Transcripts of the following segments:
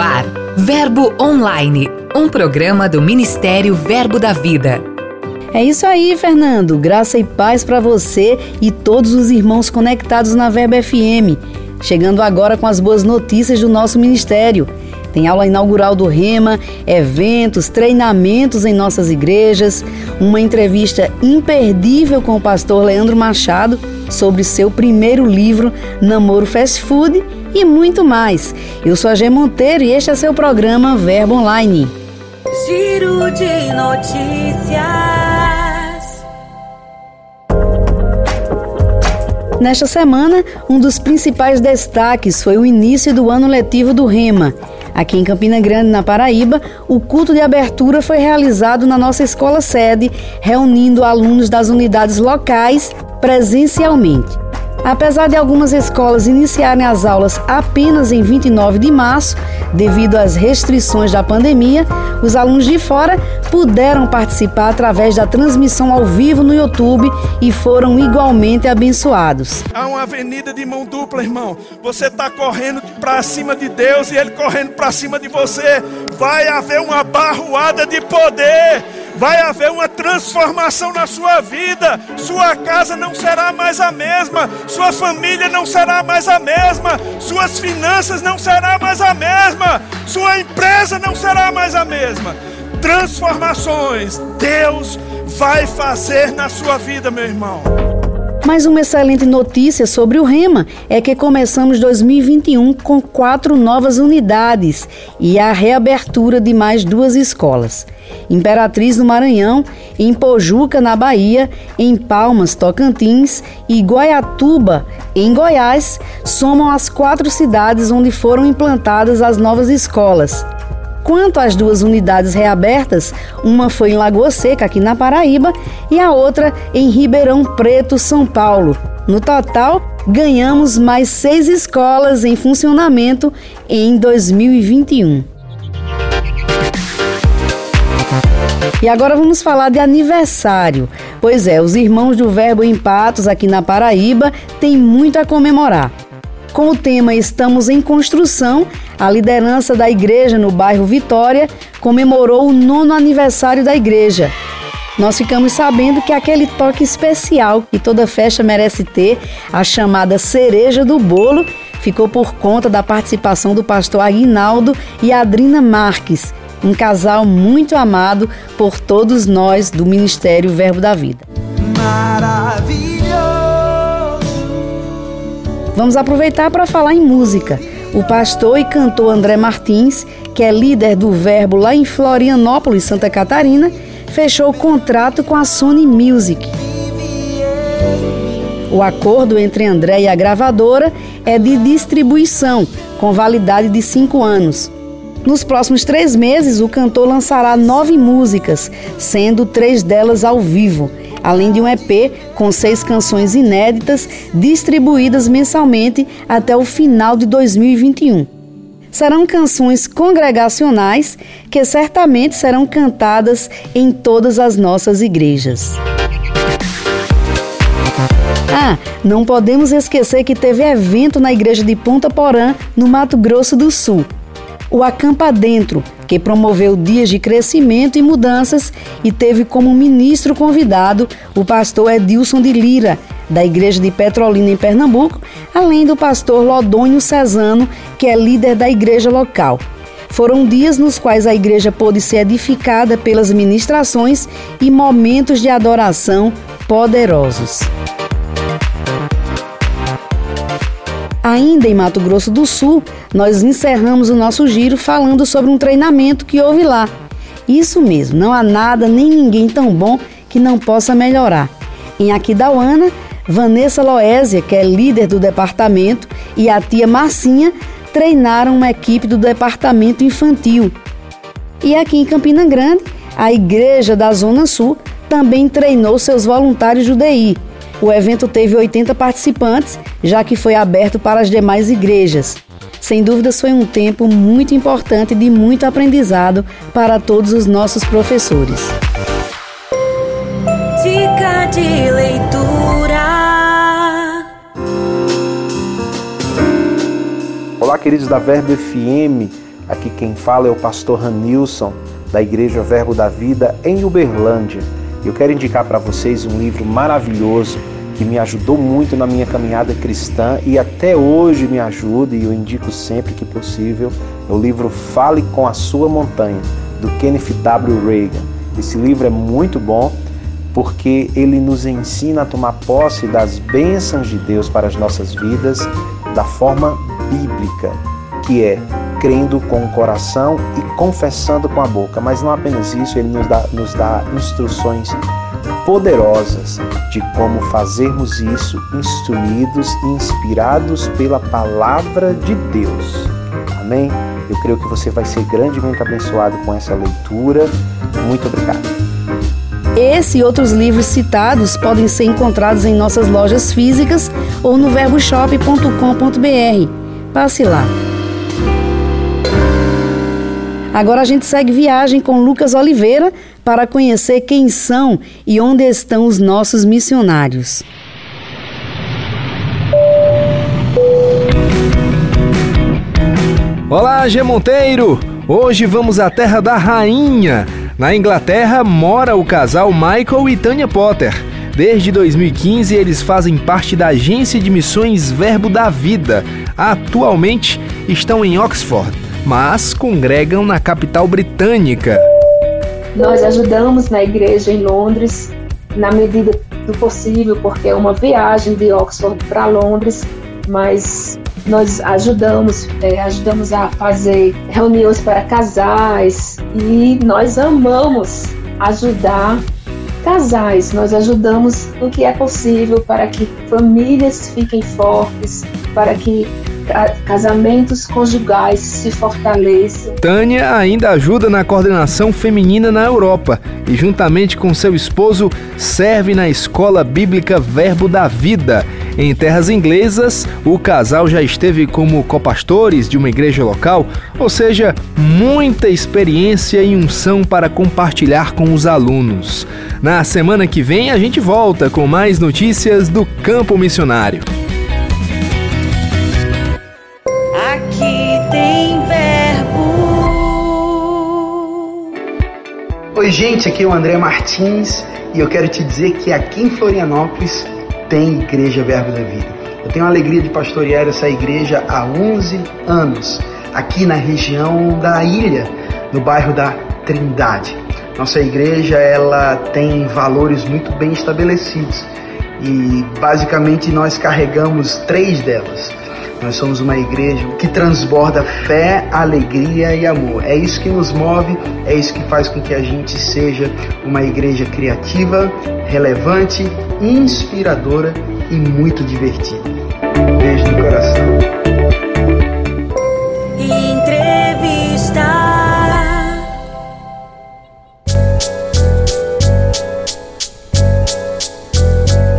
ar, Verbo Online, um programa do Ministério Verbo da Vida. É isso aí, Fernando. Graça e paz para você e todos os irmãos conectados na Verbo FM. Chegando agora com as boas notícias do nosso ministério. Tem aula inaugural do Rema, eventos, treinamentos em nossas igrejas, uma entrevista imperdível com o pastor Leandro Machado sobre seu primeiro livro, Namoro Fast Food, e muito mais. Eu sou a G Monteiro e este é seu programa Verbo Online. Giro de notícias. Nesta semana, um dos principais destaques foi o início do ano letivo do Rema. Aqui em Campina Grande, na Paraíba, o culto de abertura foi realizado na nossa escola sede, reunindo alunos das unidades locais presencialmente. Apesar de algumas escolas iniciarem as aulas apenas em 29 de março, devido às restrições da pandemia, os alunos de fora puderam participar através da transmissão ao vivo no YouTube e foram igualmente abençoados. Há uma avenida de mão dupla, irmão. Você está correndo para cima de Deus e Ele correndo para cima de você. Vai haver uma barroada de poder vai haver uma transformação na sua vida. Sua casa não será mais a mesma, sua família não será mais a mesma, suas finanças não será mais a mesma, sua empresa não será mais a mesma. Transformações Deus vai fazer na sua vida, meu irmão. Mais uma excelente notícia sobre o Rema é que começamos 2021 com quatro novas unidades e a reabertura de mais duas escolas. Imperatriz no Maranhão, em Pojuca, na Bahia, em Palmas, Tocantins e Goiatuba, em Goiás, somam as quatro cidades onde foram implantadas as novas escolas. Quanto às duas unidades reabertas, uma foi em Lagoa Seca, aqui na Paraíba, e a outra em Ribeirão Preto, São Paulo. No total, ganhamos mais seis escolas em funcionamento em 2021. E agora vamos falar de aniversário. Pois é, os irmãos do Verbo em Patos, aqui na Paraíba, têm muito a comemorar. Com o tema Estamos em Construção, a liderança da igreja no bairro Vitória comemorou o nono aniversário da igreja. Nós ficamos sabendo que aquele toque especial que toda festa merece ter, a chamada cereja do bolo, ficou por conta da participação do pastor Aguinaldo e Adrina Marques, um casal muito amado por todos nós do Ministério Verbo da Vida. Maravilhoso! Vamos aproveitar para falar em música. O pastor e cantor André Martins, que é líder do Verbo lá em Florianópolis, Santa Catarina, fechou o contrato com a Sony Music. O acordo entre André e a gravadora é de distribuição, com validade de cinco anos. Nos próximos três meses, o cantor lançará nove músicas, sendo três delas ao vivo, além de um EP com seis canções inéditas distribuídas mensalmente até o final de 2021. Serão canções congregacionais que certamente serão cantadas em todas as nossas igrejas. Ah, não podemos esquecer que teve evento na igreja de Ponta Porã, no Mato Grosso do Sul o Acampa Dentro, que promoveu dias de crescimento e mudanças e teve como ministro convidado o pastor Edilson de Lira, da Igreja de Petrolina em Pernambuco, além do pastor Lodônio Cesano, que é líder da igreja local. Foram dias nos quais a igreja pôde ser edificada pelas ministrações e momentos de adoração poderosos. Ainda em Mato Grosso do Sul, nós encerramos o nosso giro falando sobre um treinamento que houve lá. Isso mesmo, não há nada nem ninguém tão bom que não possa melhorar. Em Aquidauana, Vanessa Loésia, que é líder do departamento, e a tia Marcinha treinaram uma equipe do departamento infantil. E aqui em Campina Grande, a Igreja da Zona Sul também treinou seus voluntários de UDI. O evento teve 80 participantes, já que foi aberto para as demais igrejas. Sem dúvidas, foi um tempo muito importante de muito aprendizado para todos os nossos professores. Dica de leitura. Olá, queridos da Verbo FM. Aqui quem fala é o pastor Ranilson, da Igreja Verbo da Vida, em Uberlândia. Eu quero indicar para vocês um livro maravilhoso que me ajudou muito na minha caminhada cristã e até hoje me ajuda e eu indico sempre que possível. É o livro Fale com a Sua Montanha, do Kenneth W. Reagan. Esse livro é muito bom porque ele nos ensina a tomar posse das bênçãos de Deus para as nossas vidas da forma bíblica, que é crendo com o coração e confessando com a boca. Mas não apenas isso, ele nos dá, nos dá instruções poderosas de como fazermos isso, instruídos e inspirados pela palavra de Deus. Amém? Eu creio que você vai ser grandemente abençoado com essa leitura. Muito obrigado. Esse e outros livros citados podem ser encontrados em nossas lojas físicas ou no verboshop.com.br. Passe lá. Agora a gente segue viagem com Lucas Oliveira para conhecer quem são e onde estão os nossos missionários. Olá, G Monteiro! Hoje vamos à terra da rainha. Na Inglaterra mora o casal Michael e Tanya Potter. Desde 2015 eles fazem parte da agência de missões Verbo da Vida. Atualmente estão em Oxford, mas congregam na capital britânica. Nós ajudamos na igreja em Londres, na medida do possível, porque é uma viagem de Oxford para Londres, mas nós ajudamos, é, ajudamos a fazer reuniões para casais e nós amamos ajudar casais. Nós ajudamos no que é possível para que famílias fiquem fortes, para que casamentos conjugais se fortaleçam. Tânia ainda ajuda na coordenação feminina na Europa e, juntamente com seu esposo, serve na Escola Bíblica Verbo da Vida. Em terras inglesas, o casal já esteve como copastores de uma igreja local, ou seja, muita experiência e unção para compartilhar com os alunos. Na semana que vem, a gente volta com mais notícias do campo missionário. Oi, gente, aqui é o André Martins e eu quero te dizer que aqui em Florianópolis tem Igreja Verbo da Vida. Eu tenho a alegria de pastorear essa igreja há 11 anos, aqui na região da ilha, no bairro da Trindade. Nossa igreja ela tem valores muito bem estabelecidos e basicamente nós carregamos três delas. Nós somos uma igreja que transborda fé, alegria e amor. É isso que nos move, é isso que faz com que a gente seja uma igreja criativa, relevante, inspiradora e muito divertida. Beijo no coração. Entrevista.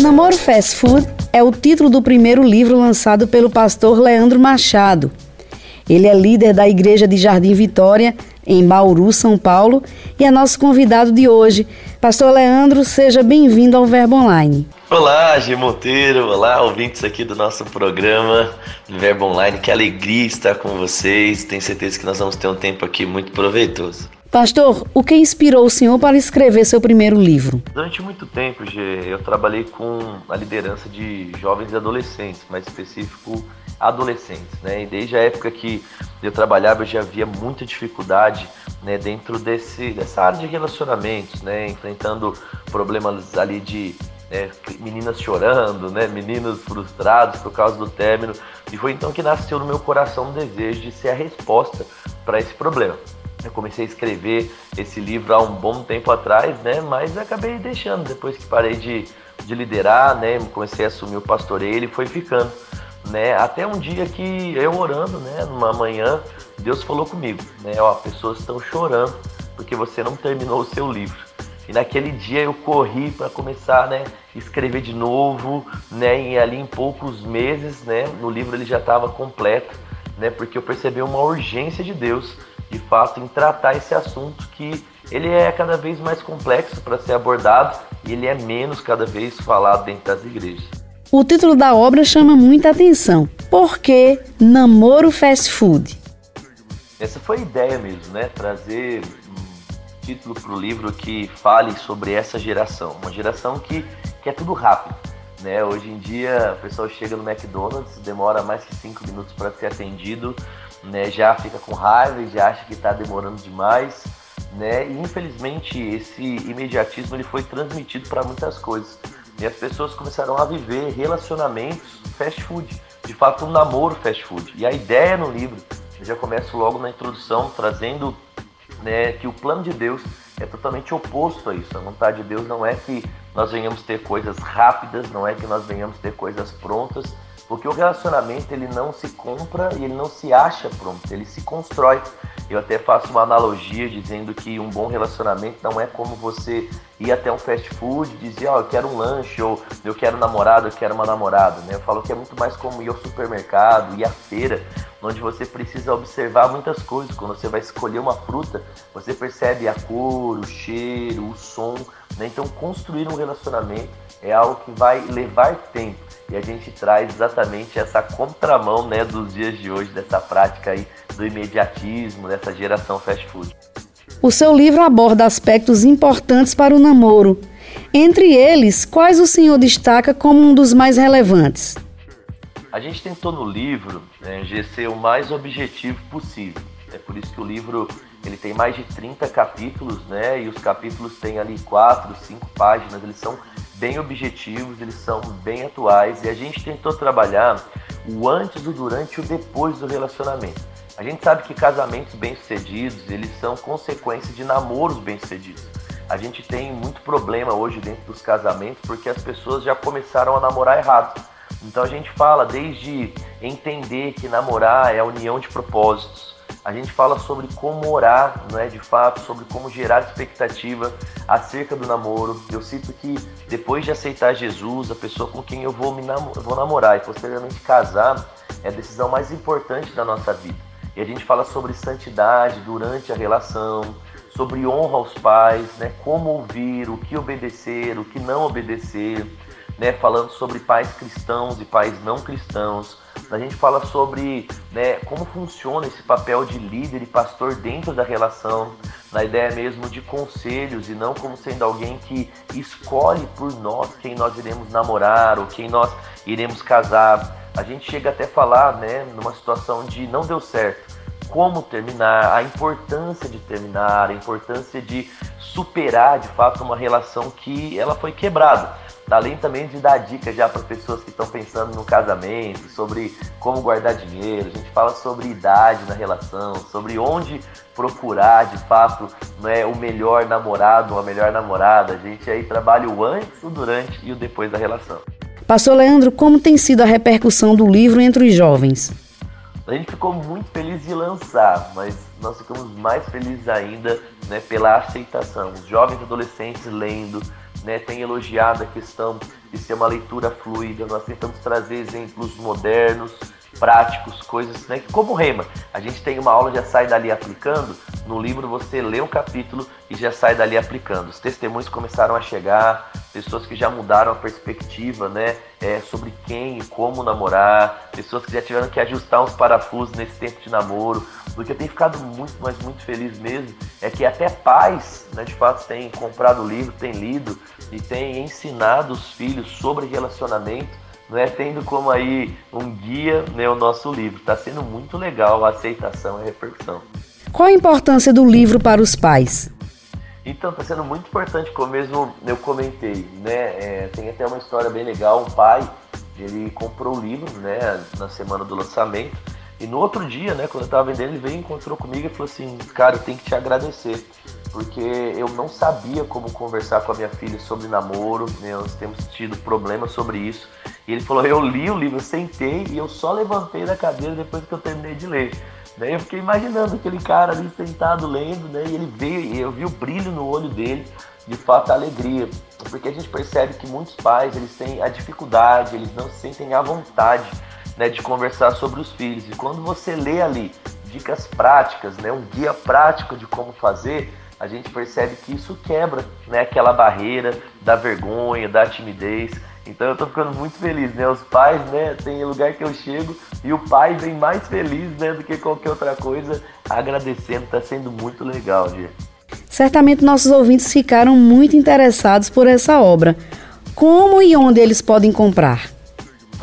Namoro Fast Food é o título do primeiro livro lançado pelo pastor Leandro Machado. Ele é líder da Igreja de Jardim Vitória, em Bauru, São Paulo, e é nosso convidado de hoje. Pastor Leandro, seja bem-vindo ao Verbo Online. Olá, G Monteiro, olá, ouvintes aqui do nosso programa do Verbo Online. Que alegria estar com vocês. Tenho certeza que nós vamos ter um tempo aqui muito proveitoso. Pastor, o que inspirou o senhor para escrever seu primeiro livro? Durante muito tempo, G, eu trabalhei com a liderança de jovens e adolescentes, mais específico, adolescentes, né? E desde a época que eu trabalhava, eu já havia muita dificuldade, né, dentro desse dessa área de relacionamentos, né, enfrentando problemas ali de né, meninas chorando, né, meninos frustrados por causa do término, e foi então que nasceu no meu coração um desejo de ser a resposta para esse problema. Eu comecei a escrever esse livro há um bom tempo atrás, né? Mas acabei deixando depois que parei de, de liderar, né? Comecei a assumir o pastoreio, ele foi ficando, né? Até um dia que eu orando, né? Numa manhã, Deus falou comigo, né? Ó, pessoas estão chorando porque você não terminou o seu livro. E naquele dia eu corri para começar, né, escrever de novo, né, e ali em poucos meses, né, no livro ele já estava completo, né, porque eu percebi uma urgência de Deus de fato, em tratar esse assunto que ele é cada vez mais complexo para ser abordado e ele é menos cada vez falado dentro das igrejas. O título da obra chama muita atenção. Por que Namoro Fast Food? Essa foi a ideia mesmo, né? Trazer título para o livro que fale sobre essa geração, uma geração que quer tudo rápido. Né? Hoje em dia, o pessoal chega no McDonald's, demora mais que cinco minutos para ser atendido, né? já fica com raiva já acha que está demorando demais. Né? E infelizmente esse imediatismo ele foi transmitido para muitas coisas. E as pessoas começaram a viver relacionamentos fast food, de fato um namoro fast food. E a ideia no livro, eu já começo logo na introdução trazendo né, que o plano de Deus é totalmente oposto a isso. A vontade de Deus não é que nós venhamos ter coisas rápidas, não é que nós venhamos ter coisas prontas, porque o relacionamento ele não se compra e ele não se acha pronto, ele se constrói. Eu até faço uma analogia dizendo que um bom relacionamento não é como você ir até um fast food e dizer, ó, oh, eu quero um lanche, ou eu quero um namorado, eu quero uma namorada, né? Eu falo que é muito mais como ir ao supermercado, ir à feira, onde você precisa observar muitas coisas. Quando você vai escolher uma fruta, você percebe a cor, o cheiro, o som, né? Então, construir um relacionamento é algo que vai levar tempo. E a gente traz exatamente essa contramão né, dos dias de hoje, dessa prática aí do imediatismo, dessa geração fast food. O seu livro aborda aspectos importantes para o namoro. Entre eles, quais o senhor destaca como um dos mais relevantes? A gente tentou no livro né, ser o mais objetivo possível. É por isso que o livro ele tem mais de 30 capítulos, né? E os capítulos têm ali 4, 5 páginas, eles são bem objetivos, eles são bem atuais e a gente tentou trabalhar o antes, o durante e o depois do relacionamento. A gente sabe que casamentos bem-sucedidos, eles são consequência de namoros bem-sucedidos. A gente tem muito problema hoje dentro dos casamentos porque as pessoas já começaram a namorar errado. Então a gente fala desde entender que namorar é a união de propósitos, a gente fala sobre como orar, não é de fato, sobre como gerar expectativa acerca do namoro. Eu cito que depois de aceitar Jesus, a pessoa com quem eu vou me vou namorar e posteriormente casar é a decisão mais importante da nossa vida. E a gente fala sobre santidade durante a relação, sobre honra aos pais, né? Como ouvir, o que obedecer, o que não obedecer, né? Falando sobre pais cristãos e pais não cristãos a gente fala sobre né, como funciona esse papel de líder e pastor dentro da relação, na ideia mesmo de conselhos e não como sendo alguém que escolhe por nós quem nós iremos namorar ou quem nós iremos casar. A gente chega até a falar, né, numa situação de não deu certo, como terminar, a importância de terminar, a importância de superar de fato uma relação que ela foi quebrada. Além também de dar dicas já para pessoas que estão pensando no casamento, sobre como guardar dinheiro, a gente fala sobre idade na relação, sobre onde procurar de fato né, o melhor namorado, uma melhor namorada. A gente aí trabalha o antes, o durante e o depois da relação. Pastor Leandro, como tem sido a repercussão do livro entre os jovens? A gente ficou muito feliz de lançar, mas nós ficamos mais felizes ainda né, pela aceitação. Os jovens adolescentes lendo, né, tem elogiado a questão de ser uma leitura fluida. Nós tentamos trazer exemplos modernos, práticos, coisas né, como rema. A gente tem uma aula já sai dali aplicando. No livro você lê um capítulo e já sai dali aplicando. Os testemunhos começaram a chegar, pessoas que já mudaram a perspectiva, né, é, sobre quem e como namorar, pessoas que já tiveram que ajustar uns parafusos nesse tempo de namoro. O que eu tenho ficado muito, mas muito feliz mesmo é que até pais, né, de fato, têm comprado o livro, têm lido e têm ensinado os filhos sobre relacionamento né, tendo como aí um guia né, o nosso livro. Está sendo muito legal a aceitação e a repercussão. Qual a importância do livro para os pais? Então, está sendo muito importante, como mesmo eu comentei, né? É, tem até uma história bem legal, um pai, ele comprou o livro, né, na semana do lançamento, e no outro dia, né, quando eu estava vendendo, ele veio, encontrou comigo e falou assim, cara, eu tenho que te agradecer, porque eu não sabia como conversar com a minha filha sobre namoro, né, nós temos tido problemas sobre isso, e ele falou: Eu li o livro, eu sentei e eu só levantei da cadeira depois que eu terminei de ler. Daí eu fiquei imaginando aquele cara ali sentado lendo, né? E ele veio e eu vi o brilho no olho dele, de fato a alegria. Porque a gente percebe que muitos pais eles têm a dificuldade, eles não se sentem à vontade né, de conversar sobre os filhos. E quando você lê ali dicas práticas, né, um guia prático de como fazer, a gente percebe que isso quebra né, aquela barreira da vergonha, da timidez Então eu tô ficando muito feliz, né? Os pais, né, tem lugar que eu chego e o pai vem mais feliz, né, do que qualquer outra coisa, agradecendo, tá sendo muito legal, Gê. Certamente nossos ouvintes ficaram muito interessados por essa obra. Como e onde eles podem comprar?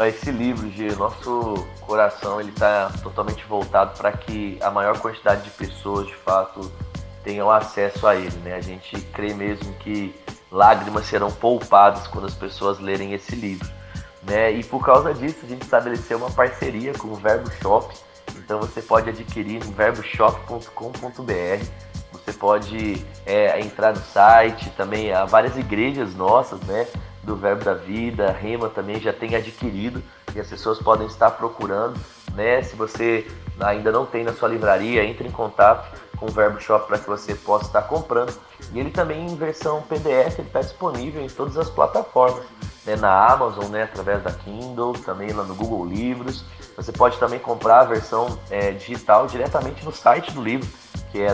Esse livro, Gê, nosso coração ele está totalmente voltado para que a maior quantidade de pessoas, de fato, tenham acesso a ele, né? A gente crê mesmo que lágrimas serão poupadas quando as pessoas lerem esse livro. Né? E por causa disso, a gente estabeleceu uma parceria com o Verbo Shop. Então você pode adquirir no verboshop.com.br. Você pode é, entrar no site, também há várias igrejas nossas, né? Do Verbo da Vida, Rema também já tem adquirido e as pessoas podem estar procurando, né? Se você ainda não tem na sua livraria, entre em contato com o Verbo Shop para que você possa estar comprando. E ele também em versão PDF está disponível em todas as plataformas, né, na Amazon, né, através da Kindle, também lá no Google Livros. Você pode também comprar a versão é, digital diretamente no site do livro, que é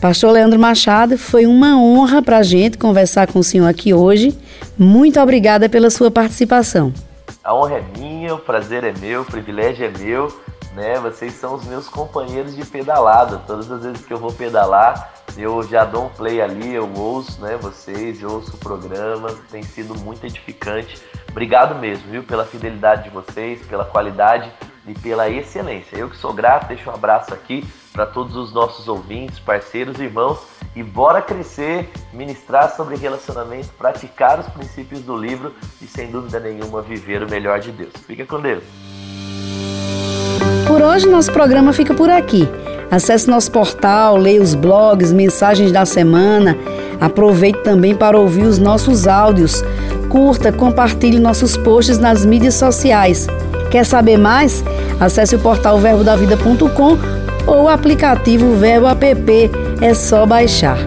Pastor Leandro Machado, foi uma honra para a gente conversar com o senhor aqui hoje. Muito obrigada pela sua participação. A honra é minha, o prazer é meu, o privilégio é meu né? Vocês são os meus companheiros de pedalada. Todas as vezes que eu vou pedalar, eu já dou um play ali, eu ouço, né? Vocês, eu ouço o programa, tem sido muito edificante. Obrigado mesmo, viu? Pela fidelidade de vocês, pela qualidade e pela excelência. Eu que sou grato, deixo um abraço aqui para todos os nossos ouvintes, parceiros, irmãos e bora crescer, ministrar sobre relacionamento, praticar os princípios do livro e sem dúvida nenhuma viver o melhor de Deus. Fica com Deus. Por hoje, nosso programa fica por aqui. Acesse nosso portal, leia os blogs, mensagens da semana. Aproveite também para ouvir os nossos áudios. Curta, compartilhe nossos posts nas mídias sociais. Quer saber mais? Acesse o portal verbodavida.com ou o aplicativo Verbo App. É só baixar.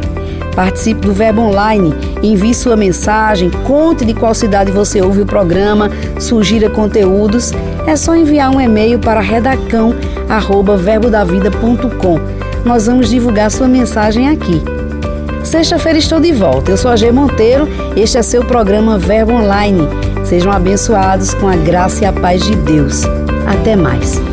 Participe do Verbo Online, envie sua mensagem, conte de qual cidade você ouve o programa, sugira conteúdos. É só enviar um e-mail para redacão@verbodavida.com. Nós vamos divulgar sua mensagem aqui. Sexta-feira estou de volta. Eu sou a G Monteiro. Este é seu programa Verbo Online. Sejam abençoados com a graça e a paz de Deus. Até mais.